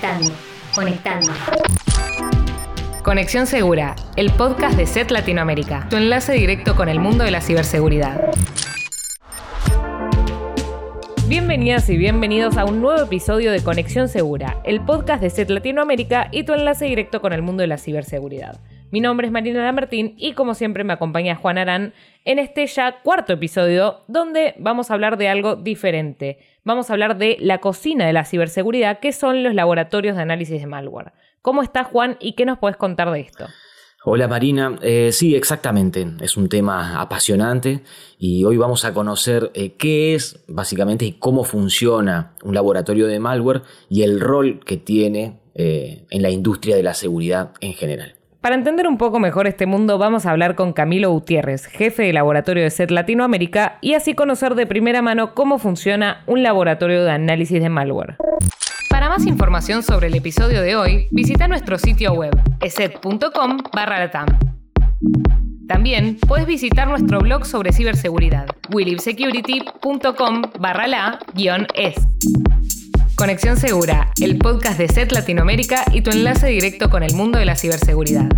Conectando, conectando. Conexión Segura, el podcast de SET Latinoamérica, tu enlace directo con el mundo de la ciberseguridad. Bienvenidas y bienvenidos a un nuevo episodio de Conexión Segura, el podcast de SET Latinoamérica y tu enlace directo con el mundo de la ciberseguridad. Mi nombre es Marina Lamartín y como siempre me acompaña Juan Arán en este ya cuarto episodio donde vamos a hablar de algo diferente. Vamos a hablar de la cocina de la ciberseguridad, que son los laboratorios de análisis de malware. ¿Cómo estás Juan y qué nos puedes contar de esto? Hola Marina, eh, sí, exactamente, es un tema apasionante y hoy vamos a conocer eh, qué es básicamente y cómo funciona un laboratorio de malware y el rol que tiene eh, en la industria de la seguridad en general. Para entender un poco mejor este mundo, vamos a hablar con Camilo Gutiérrez, jefe de laboratorio de SET Latinoamérica, y así conocer de primera mano cómo funciona un laboratorio de análisis de malware. Para más información sobre el episodio de hoy, visita nuestro sitio web, eset.com latam. También puedes visitar nuestro blog sobre ciberseguridad, willibsecurity.com barra la-es. Conexión Segura, el podcast de SET Latinoamérica y tu enlace directo con el mundo de la ciberseguridad.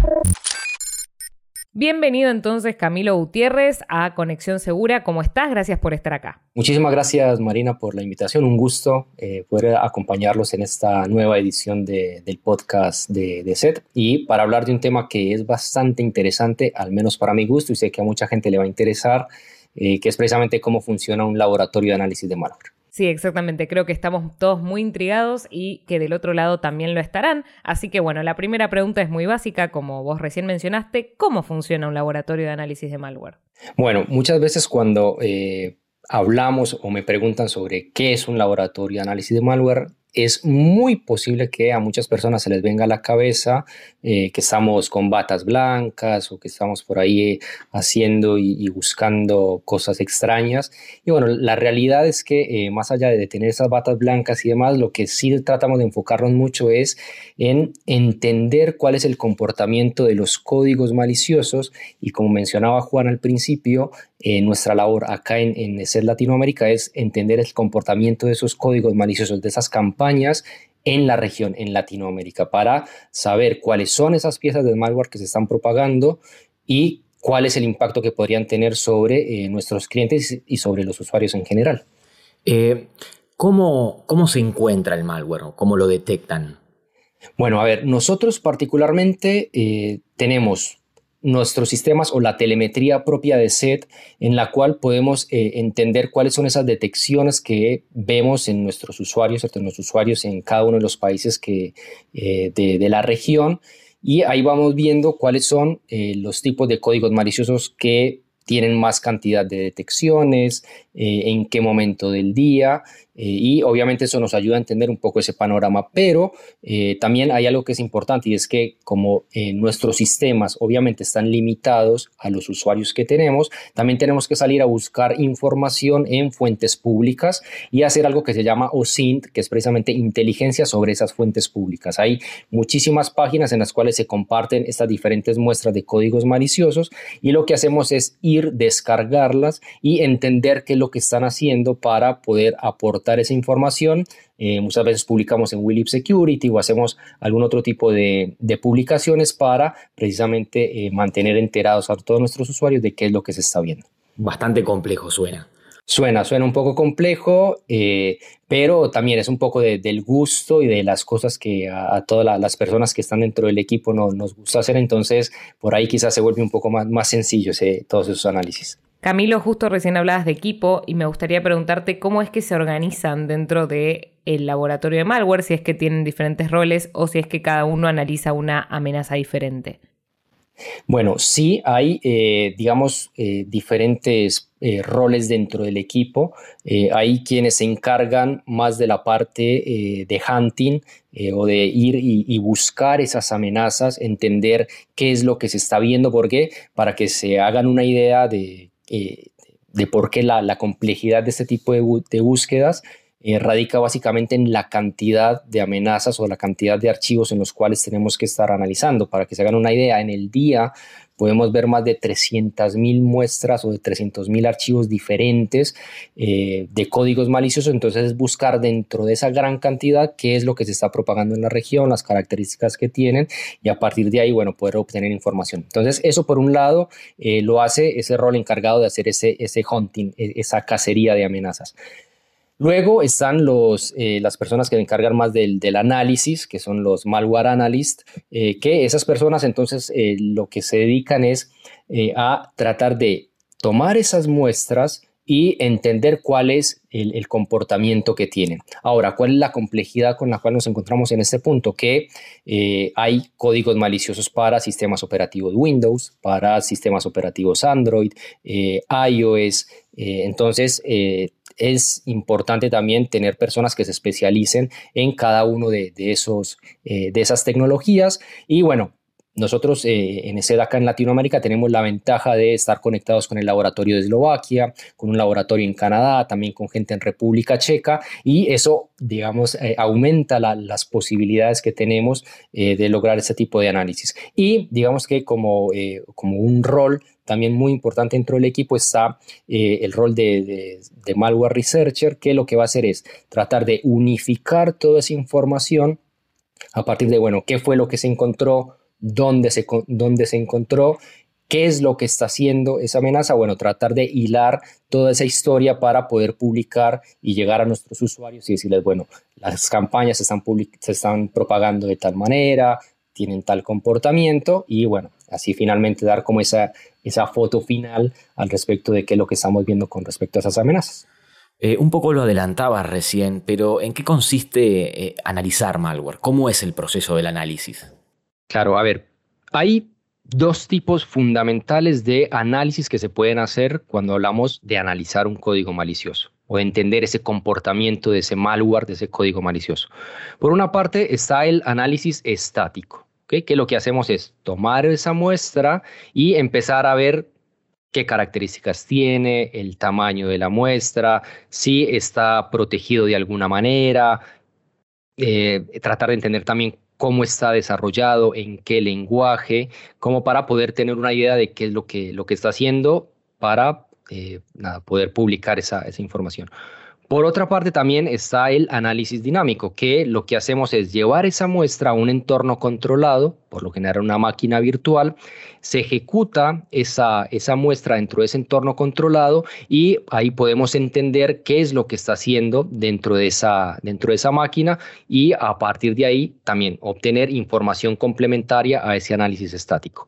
Bienvenido entonces Camilo Gutiérrez a Conexión Segura. ¿Cómo estás? Gracias por estar acá. Muchísimas gracias Marina por la invitación. Un gusto eh, poder acompañarlos en esta nueva edición del podcast de, SET y para hablar de un tema que es bastante interesante, al menos para mi gusto, y sé que a mucha gente le va a interesar, eh, que es precisamente cómo funciona un laboratorio de análisis de malware. Sí, exactamente. Creo que estamos todos muy intrigados y que del otro lado también lo estarán. Así que bueno, la primera pregunta es muy básica, como vos recién mencionaste, ¿cómo funciona un laboratorio de análisis de malware? Bueno, muchas veces cuando eh, hablamos o me preguntan sobre qué es un laboratorio de análisis de malware, es muy posible que a muchas personas se les venga a la cabeza eh, que estamos con batas blancas o que estamos por ahí eh, haciendo y, buscando cosas extrañas. Y bueno, la realidad es que eh, más allá de tener esas batas blancas y demás, lo que sí tratamos de enfocarnos mucho es en entender cuál es el comportamiento de los códigos maliciosos y como mencionaba Juan al principio, nuestra labor acá en, en SED Latinoamérica es entender el comportamiento de esos códigos maliciosos, de esas campañas en la región, en Latinoamérica, para saber cuáles son esas piezas de malware que se están propagando y cuál es el impacto que podrían tener sobre eh, nuestros clientes y sobre los usuarios en general. Eh, ¿cómo, ¿Cómo se encuentra el malware? ¿Cómo lo detectan? Bueno, a ver, nosotros particularmente eh, tenemos nuestros sistemas o la telemetría propia de SET en la cual podemos eh, entender cuáles son esas detecciones que vemos en nuestros usuarios, en los usuarios en cada uno de los países que, eh, de, la región. Y ahí vamos viendo cuáles son eh, los tipos de códigos maliciosos que tienen más cantidad de detecciones, en qué momento del día eh, y obviamente eso nos ayuda a entender un poco ese panorama, pero eh, también hay algo que es importante y es que como eh, nuestros sistemas obviamente están limitados a los usuarios que tenemos, también tenemos que salir a buscar información en fuentes públicas y hacer algo que se llama OSINT, que es precisamente inteligencia sobre esas fuentes públicas. Hay muchísimas páginas en las cuales se comparten estas diferentes muestras de códigos maliciosos y lo que hacemos es ir, descargarlas y entender qué es lo que están haciendo para poder aportar esa información. Eh, muchas veces publicamos en Willip Security o hacemos algún otro tipo de, publicaciones para precisamente eh, mantener enterados a todos nuestros usuarios de qué es lo que se está viendo. Bastante complejo suena. Suena, suena un poco complejo, eh, pero también es un poco del gusto y de las cosas que a, todas las personas que están dentro del equipo no, nos gusta hacer. Entonces, por ahí quizás se vuelve un poco más, más sencillo todos esos análisis. Camilo, justo recién hablabas de equipo y me gustaría preguntarte cómo es que se organizan dentro del el laboratorio de malware, si es que tienen diferentes roles o si es que cada uno analiza una amenaza diferente. Bueno, sí hay, eh, digamos, eh, diferentes eh, roles dentro del equipo. hay quienes se encargan más de la parte de hunting o de ir y, y, buscar esas amenazas, entender qué es lo que se está viendo, porque para que se hagan una idea de eh, de por qué la, complejidad de este tipo de, búsquedas eh, radica básicamente en la cantidad de amenazas o la cantidad de archivos en los cuales tenemos que estar analizando. Para que se hagan una idea, en el día podemos ver más de 300.000 muestras o de 300.000 archivos diferentes eh, de códigos maliciosos. Entonces es buscar dentro de esa gran cantidad qué es lo que se está propagando en la región, las características que tienen y a partir de ahí, bueno, poder obtener información. Entonces eso por un lado eh, lo hace ese rol encargado de hacer ese, ese hunting, e, esa cacería de amenazas. Luego están los, eh, las personas que se encargan más del, análisis, que son los malware analysts, eh, que esas personas entonces eh, lo que se dedican es a tratar de tomar esas muestras y entender cuál es el, comportamiento que tienen. Ahora, ¿cuál es la complejidad con la cual nos encontramos en este punto? Que hay códigos maliciosos para sistemas operativos Windows, para sistemas operativos Android, iOS. entonces, es importante también tener personas que se especialicen en cada uno de, esos, eh, de esas tecnologías. Y bueno, nosotros eh, en ESEDACA en Latinoamérica tenemos la ventaja de estar conectados con el laboratorio de Eslovaquia, con un laboratorio en Canadá, también con gente en República Checa y eso, digamos, eh, aumenta las posibilidades que tenemos de lograr ese tipo de análisis. Y digamos que como, como un rol también muy importante dentro del equipo está eh, el rol de, malware researcher, que lo que va a hacer es tratar de unificar toda esa información a partir de, bueno, qué fue lo que se encontró, dónde se, dónde se encontró, qué es lo que está haciendo esa amenaza, bueno, tratar de hilar toda esa historia para poder publicar y llegar a nuestros usuarios y decirles, bueno, las campañas se están, se están propagando de tal manera, tienen tal comportamiento y bueno, así finalmente dar como esa, esa foto final al respecto de qué es lo que estamos viendo con respecto a esas amenazas. Eh, un poco lo adelantabas recién, pero ¿en qué consiste eh, analizar malware? ¿Cómo es el proceso del análisis? Claro, a ver, hay dos tipos fundamentales de análisis que se pueden hacer cuando hablamos de analizar un código malicioso o entender ese comportamiento de ese malware, de ese código malicioso. Por una parte está el análisis estático que lo que hacemos es tomar esa muestra y empezar a ver qué características tiene, el tamaño de la muestra, si está protegido de alguna manera, eh, tratar de entender también cómo está desarrollado, en qué lenguaje, como para poder tener una idea de qué es lo que, lo que está haciendo para eh, poder publicar esa, esa información. Por otra parte, también está el análisis dinámico, que lo que hacemos es llevar esa muestra a un entorno controlado, por lo general una máquina virtual, se ejecuta esa, esa muestra dentro de ese entorno controlado y ahí podemos entender qué es lo que está haciendo dentro de esa, dentro de esa máquina y a partir de ahí también obtener información complementaria a ese análisis estático.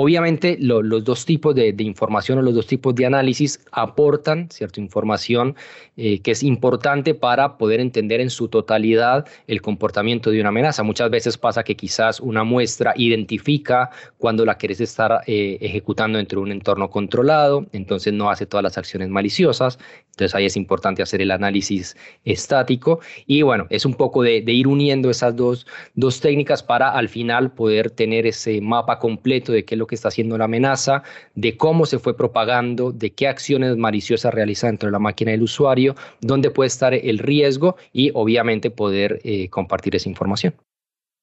Obviamente los dos tipos de, información o los dos tipos de análisis aportan cierta información eh, que es importante para poder entender en su totalidad el comportamiento de una amenaza. Muchas veces pasa que quizás una muestra identifica cuando la quieres estar eh, ejecutando dentro de un entorno controlado, entonces no hace todas las acciones maliciosas. Entonces ahí es importante hacer el análisis estático y bueno, es un poco de, ir uniendo esas dos, dos técnicas para al final poder tener ese mapa completo de qué es lo que está haciendo la amenaza, de cómo se fue propagando, de qué acciones maliciosas realiza dentro de la máquina del usuario, dónde puede estar el riesgo y obviamente poder eh, compartir esa información.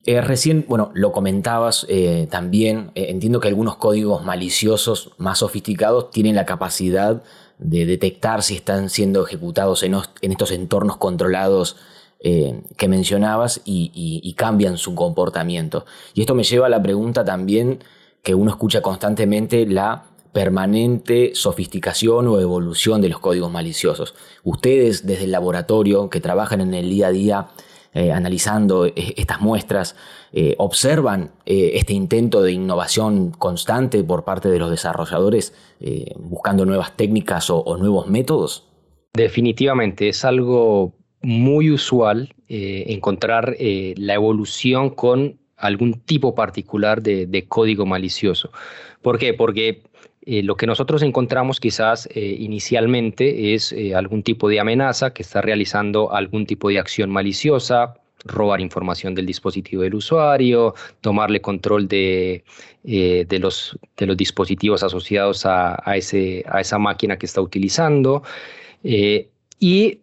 Eh, recién, bueno, lo comentabas eh, también, entiendo que algunos códigos maliciosos más sofisticados tienen la capacidad de detectar si están siendo ejecutados en, estos entornos controlados que mencionabas y, cambian su comportamiento. Y esto me lleva a la pregunta también que uno escucha constantemente, la permanente sofisticación o evolución de los códigos maliciosos. Ustedes desde el laboratorio que trabajan en el día a día eh, analizando eh, estas muestras, eh, observan este intento de innovación constante por parte de los desarrolladores buscando nuevas técnicas o, nuevos métodos? Definitivamente es algo muy usual encontrar la evolución con algún tipo particular de, código malicioso. ¿Por qué? Porque lo que nosotros encontramos quizás inicialmente es algún tipo de amenaza que está realizando algún tipo de acción maliciosa, robar información del dispositivo del usuario, tomarle control de, eh, de, los, de los dispositivos asociados a, ese, a esa máquina que está utilizando. Eh, y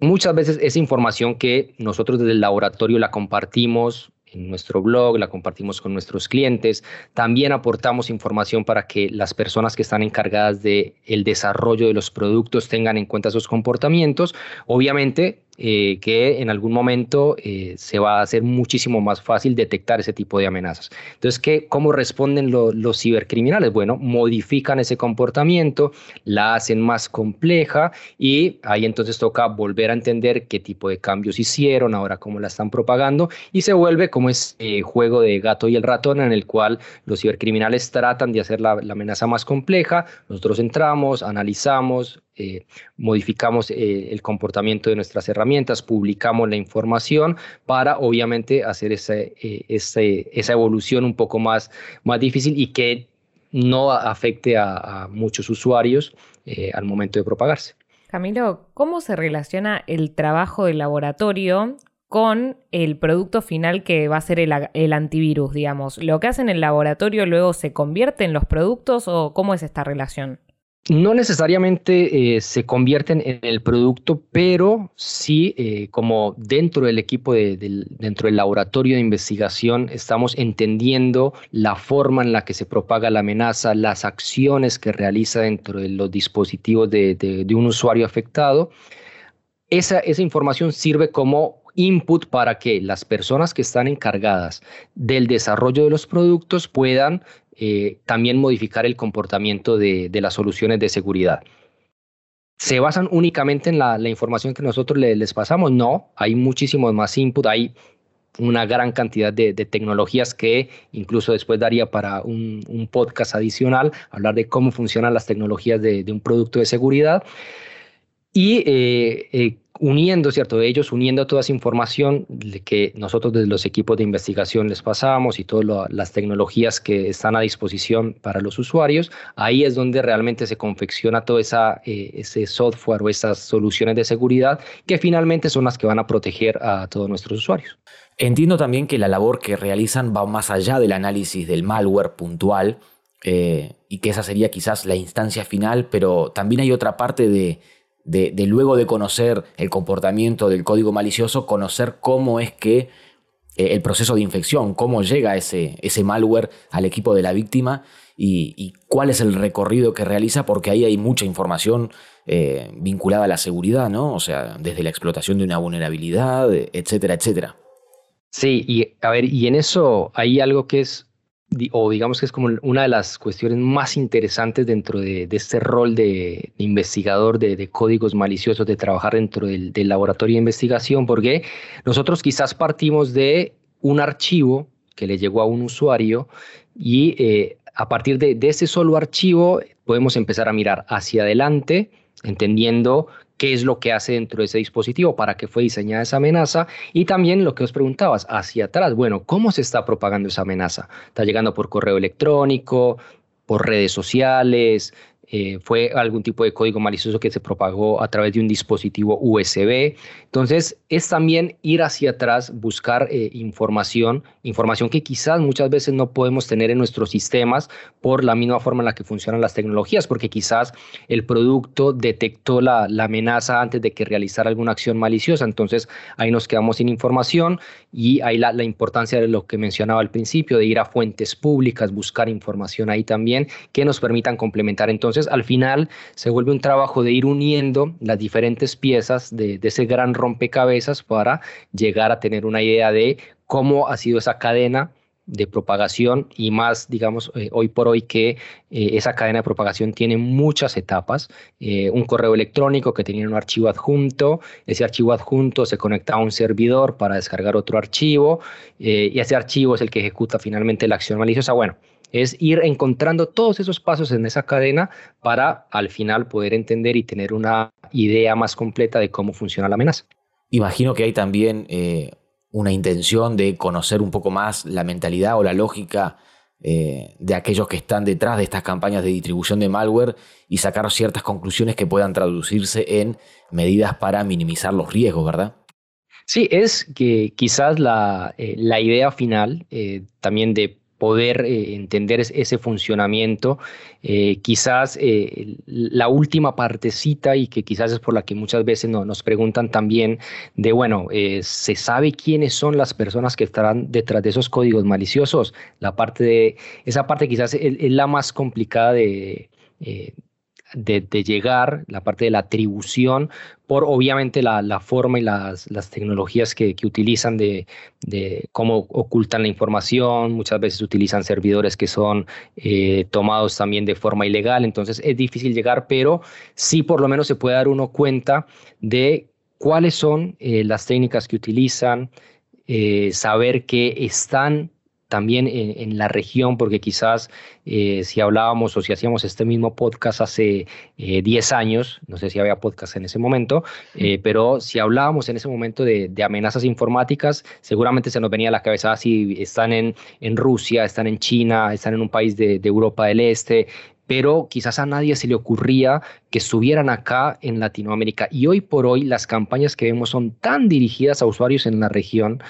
muchas veces esa información que nosotros desde el laboratorio la compartimos en nuestro blog, la compartimos con nuestros clientes. También aportamos información para que las personas que están encargadas del el desarrollo de los productos tengan en cuenta esos comportamientos. Obviamente, eh, que en algún momento eh, se va a hacer muchísimo más fácil detectar ese tipo de amenazas. Entonces, ¿qué, ¿cómo responden los cibercriminales? Bueno, modifican ese comportamiento, la hacen más compleja y ahí entonces toca volver a entender qué tipo de cambios hicieron, ahora cómo la están propagando y se vuelve como ese eh, juego de gato y el ratón en el cual los cibercriminales tratan de hacer la amenaza más compleja, nosotros entramos, analizamos, eh, modificamos eh, el comportamiento de nuestras herramientas, publicamos la información para obviamente hacer eh, esa evolución un poco más, más difícil y que no afecte a, muchos usuarios al momento de propagarse. Camilo, ¿cómo se relaciona el trabajo del laboratorio con el producto final que va a ser el, el, antivirus, digamos. ¿Lo que hace en el laboratorio luego se convierte en los productos o cómo es esta relación? No necesariamente eh, se convierten en el producto, pero sí eh, como dentro del equipo, dentro del laboratorio de investigación, estamos entendiendo la forma en la que se propaga la amenaza, las acciones que realiza dentro de los dispositivos de, un usuario afectado. Esa, esa información sirve como input para que las personas que están encargadas del desarrollo de los productos puedan eh, también modificar el comportamiento de, las soluciones de seguridad. ¿Se basan únicamente en la, información que nosotros les pasamos? No, hay muchísimos más input, hay una gran cantidad de, tecnologías que incluso después daría para un, podcast adicional, hablar de cómo funcionan las tecnologías de, un producto de seguridad. Y eh, eh, uniendo, ¿cierto? Ellos uniendo toda esa información que nosotros desde los equipos de investigación les pasamos y todas las tecnologías que están a disposición para los usuarios, ahí es donde realmente se confecciona todo esa, eh, ese software o esas soluciones de seguridad que finalmente son las que van a proteger a todos nuestros usuarios. Entiendo también que la labor que realizan va más allá del análisis del malware puntual y que esa sería quizás la instancia final, pero también hay otra parte de de, luego de conocer el comportamiento del código malicioso, conocer cómo es que eh, el proceso de infección, cómo llega ese, ese malware al equipo de la víctima y, cuál es el recorrido que realiza, porque ahí hay mucha información eh, vinculada a la seguridad, ¿no? O sea, desde la explotación de una vulnerabilidad, etcétera, etcétera. Sí, y a ver, y en eso hay algo que es o digamos que es como una de las cuestiones más interesantes dentro de, este rol de, investigador de, códigos maliciosos, de trabajar dentro del, laboratorio de investigación, porque nosotros quizás partimos de un archivo que le llegó a un usuario y eh, a partir de, ese solo archivo podemos empezar a mirar hacia adelante, entendiendo qué es lo que hace dentro de ese dispositivo, para qué fue diseñada esa amenaza y también lo que os preguntabas, hacia atrás, bueno, ¿cómo se está propagando esa amenaza? ¿Está llegando por correo electrónico, por redes sociales? Eh, fue algún tipo de código malicioso que se propagó a través de un dispositivo USB. Entonces, es también ir hacia atrás, buscar eh, información, información que quizás muchas veces no podemos tener en nuestros sistemas por la misma forma en la que funcionan las tecnologías, porque quizás el producto detectó la, amenaza antes de que realizara alguna acción maliciosa. Entonces, ahí nos quedamos sin información y ahí la, la importancia de lo que mencionaba al principio, de ir a fuentes públicas, buscar información ahí también que nos permitan complementar entonces al final se vuelve un trabajo de ir uniendo las diferentes piezas de, ese gran rompecabezas para llegar a tener una idea de cómo ha sido esa cadena de propagación y más, digamos, eh, hoy por hoy que eh, esa cadena de propagación tiene muchas etapas. Eh, un correo electrónico que tenía un archivo adjunto, ese archivo adjunto se conecta a un servidor para descargar otro archivo y ese archivo es el que ejecuta finalmente la acción maliciosa. Bueno, es ir encontrando todos esos pasos en esa cadena para al final poder entender y tener una idea más completa de cómo funciona la amenaza. Imagino que hay también eh, una intención de conocer un poco más la mentalidad o la lógica eh, de aquellos que están detrás de estas campañas de distribución de malware y sacar ciertas conclusiones que puedan traducirse en medidas para minimizar los riesgos, ¿verdad? Sí, es que quizás la, eh, idea final también de poder eh, entender ese funcionamiento. Eh, quizás eh, la última partecita y que quizás es por la que muchas veces nos preguntan también de, bueno, ¿se sabe quiénes son las personas que estarán detrás de esos códigos maliciosos? La parte de, esa parte quizás es, la más complicada de de, llegar, la parte de la atribución, por obviamente la, forma y las, tecnologías que, utilizan de, cómo ocultan la información, muchas veces utilizan servidores que son eh, tomados también de forma ilegal, entonces es difícil llegar, pero sí por lo menos se puede dar uno cuenta de cuáles son eh, las técnicas que utilizan, eh, saber que están también en, la región, porque quizás eh, si hablábamos o si hacíamos este mismo podcast hace 10 eh, años, no sé si había podcast en ese momento, eh, pero si hablábamos en ese momento de, amenazas informáticas, seguramente se nos venía a la cabeza si están en, en Rusia, están en China, están en un país de, de Europa del Este, pero quizás a nadie se le ocurría que estuvieran acá en Latinoamérica. Y hoy por hoy las campañas que vemos son tan dirigidas a usuarios en la región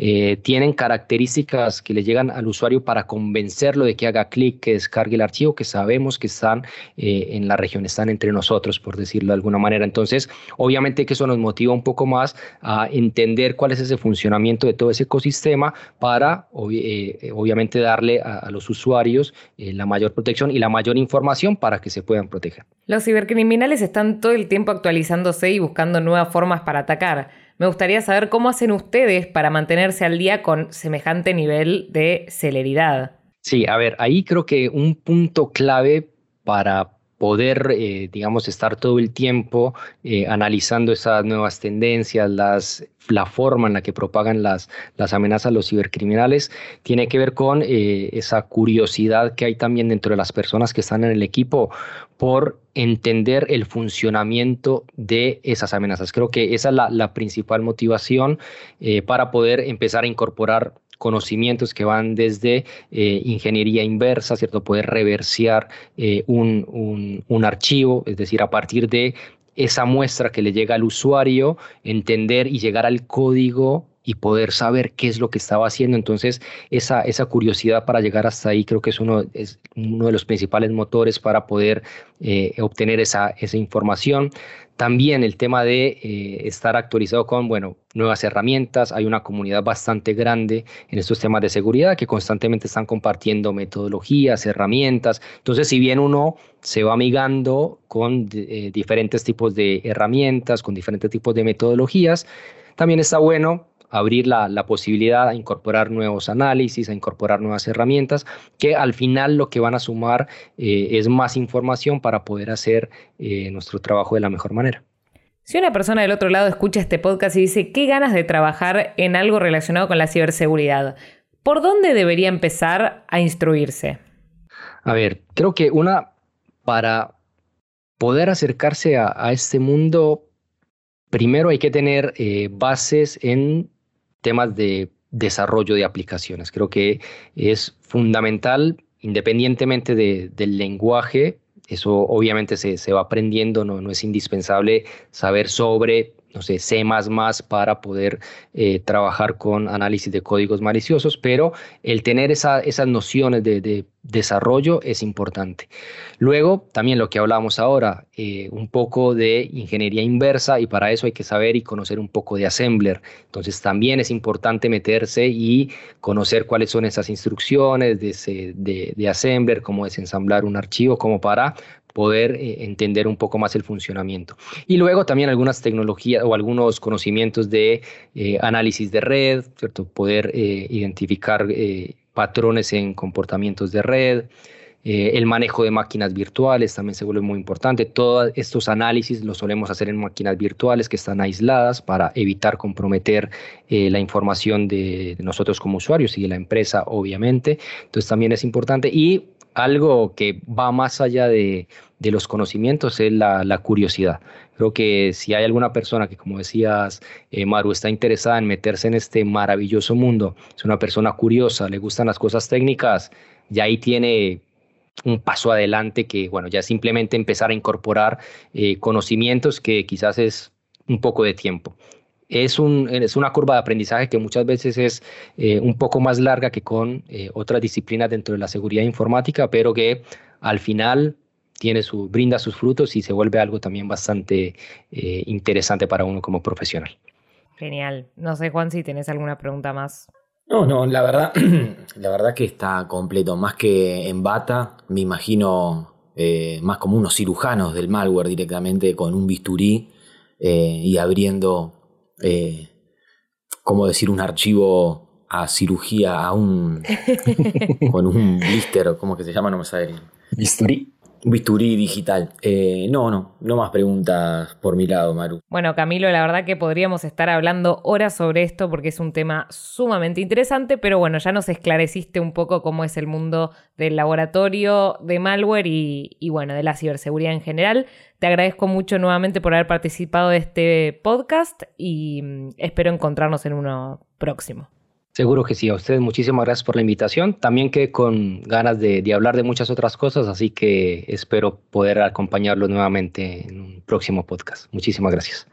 eh, tienen características que le llegan al usuario para convencerlo de que haga clic, que descargue el archivo, que sabemos que están eh, en la región, están entre nosotros, por decirlo de alguna manera. Entonces, obviamente que eso nos motiva un poco más a entender cuál es ese funcionamiento de todo ese ecosistema para, eh, obviamente, darle a, los usuarios la mayor protección y la mayor información para que se puedan proteger. Los cibercriminales están todo el tiempo actualizándose y buscando nuevas formas para atacar. Me gustaría saber cómo hacen ustedes para mantenerse al día con semejante nivel de celeridad. Sí, a ver, ahí creo que un punto clave para poder, eh, digamos, estar todo el tiempo eh, analizando esas nuevas tendencias, las, la forma en la que propagan las, las amenazas los cibercriminales, tiene que ver con eh, esa curiosidad que hay también dentro de las personas que están en el equipo por entender el funcionamiento de esas amenazas. Creo que esa es la, principal motivación para poder empezar a incorporar conocimientos que van desde eh, ingeniería inversa, ¿cierto? Poder reversear eh, un, un, archivo, es decir, a partir de esa muestra que le llega al usuario, entender y llegar al código y poder saber qué es lo que estaba haciendo. Entonces, esa, esa curiosidad para llegar hasta ahí creo que es uno, es uno de los principales motores para poder eh, obtener esa, esa información. También el tema de eh, estar actualizado con, bueno, nuevas herramientas. Hay una comunidad bastante grande en estos temas de seguridad que constantemente están compartiendo metodologías, herramientas. Entonces, si bien uno se va amigando con eh, diferentes tipos de herramientas, con diferentes tipos de metodologías, también está bueno abrir la, posibilidad a incorporar nuevos análisis, a incorporar nuevas herramientas, que al final lo que van a sumar eh, es más información para poder hacer eh, nuestro trabajo de la mejor manera. Si una persona del otro lado escucha este podcast y dice, qué ganas de trabajar en algo relacionado con la ciberseguridad, ¿por dónde debería empezar a instruirse? A ver, creo que una, para poder acercarse a, este mundo, primero hay que tener eh, bases en temas de desarrollo de aplicaciones. Creo que es fundamental, independientemente del lenguaje, eso obviamente se, se va aprendiendo, no, no es indispensable saber sobre no sé, C para poder eh, trabajar con análisis de códigos maliciosos, pero el tener esa, esas nociones de, desarrollo es importante. Luego, también lo que hablamos ahora, eh, un poco de ingeniería inversa y para eso hay que saber y conocer un poco de assembler. Entonces, también es importante meterse y conocer cuáles son esas instrucciones de, assembler, cómo desensamblar un archivo, como para poder eh, entender un poco más el funcionamiento. Y luego también algunas tecnologías o algunos conocimientos de eh, análisis de red, ¿cierto? poder identificar patrones en comportamientos de red. el manejo de máquinas virtuales también se vuelve muy importante. Todos estos análisis los solemos hacer en máquinas virtuales que están aisladas para evitar comprometer la información de, de nosotros como usuarios y de la empresa, obviamente. Entonces también es importante. Y algo que va más allá de, los conocimientos es la, curiosidad. Creo que si hay alguna persona que, como decías, eh, Maru, está interesada en meterse en este maravilloso mundo, es una persona curiosa, le gustan las cosas técnicas, ya ahí tiene un paso adelante que, bueno, ya simplemente empezar a incorporar eh, conocimientos que quizás es un poco de tiempo. Es, un, es una curva de aprendizaje que muchas veces es eh, un poco más larga que con eh, otras disciplinas dentro de la seguridad informática, pero que al final tiene su, brinda sus frutos y se vuelve algo también bastante eh, interesante para uno como profesional. Genial. No sé, Juan, si tienes alguna pregunta más. No, no, la verdad, la verdad que está completo. Más que en bata, me imagino más como unos cirujanos del malware directamente con un bisturí y abriendo eh, ¿cómo decir? Un archivo a cirugía, a un. con un blister, ¿cómo que se llama? No me sale. Bisturí. Bisturí digital. Eh, no, no, no más preguntas por mi lado, Maru. Bueno, Camilo, la verdad que podríamos estar hablando horas sobre esto porque es un tema sumamente interesante, pero bueno, ya nos esclareciste un poco cómo es el mundo del laboratorio de malware y, y bueno, de la ciberseguridad en general. Te agradezco mucho nuevamente por haber participado de este podcast y mm, espero encontrarnos en uno próximo. Seguro que sí, a ustedes muchísimas gracias por la invitación. También quedé con ganas de, hablar de muchas otras cosas, así que espero poder acompañarlos nuevamente en un próximo podcast. Muchísimas gracias.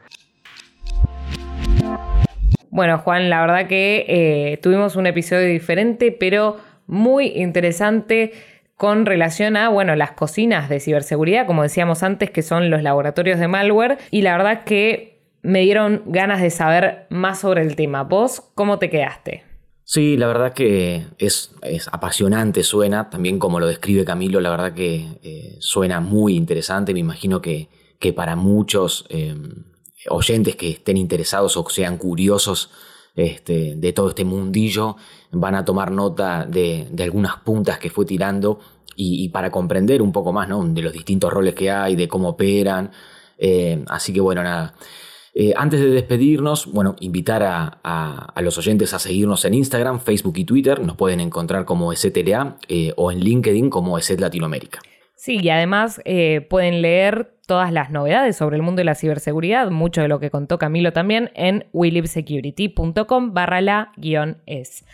Bueno, Juan, la verdad que eh, tuvimos un episodio diferente, pero muy interesante con relación a, bueno, las cocinas de ciberseguridad, como decíamos antes, que son los laboratorios de malware. Y la verdad que me dieron ganas de saber más sobre el tema. ¿Vos cómo te quedaste? Sí, la verdad que es, apasionante, suena, también como lo describe Camilo, la verdad que eh, suena muy interesante, me imagino que, que para muchos em, oyentes que estén interesados o sean curiosos este, de todo este mundillo, van a tomar nota de, algunas puntas que fue tirando y, para comprender un poco más ¿no? de los distintos roles que hay, de cómo operan. Eh, así que bueno, nada. Eh, antes de despedirnos, bueno, invitar a, los oyentes a seguirnos en Instagram, Facebook y Twitter. Nos pueden encontrar como STLA eh, o en LinkedIn como ESET Latinoamérica. Sí, y además eh, pueden leer todas las novedades sobre el mundo de la ciberseguridad, mucho de lo que contó Camilo también, en willibsecurity.com barra la guion es.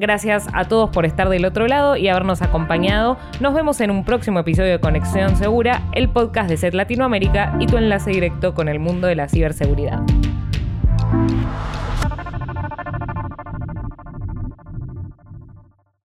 Gracias a todos por estar del otro lado y habernos acompañado. Nos vemos en un próximo episodio de Conexión Segura, el podcast de SET Latinoamérica y tu enlace directo con el mundo de la ciberseguridad.